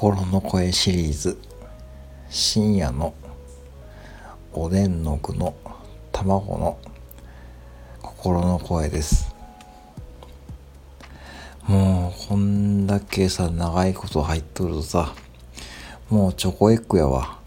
心の声シリーズ。深夜のおでんの具の卵の心の声です。もうこんだけさ長いこと入っとるとさもうチョコエッグやわ。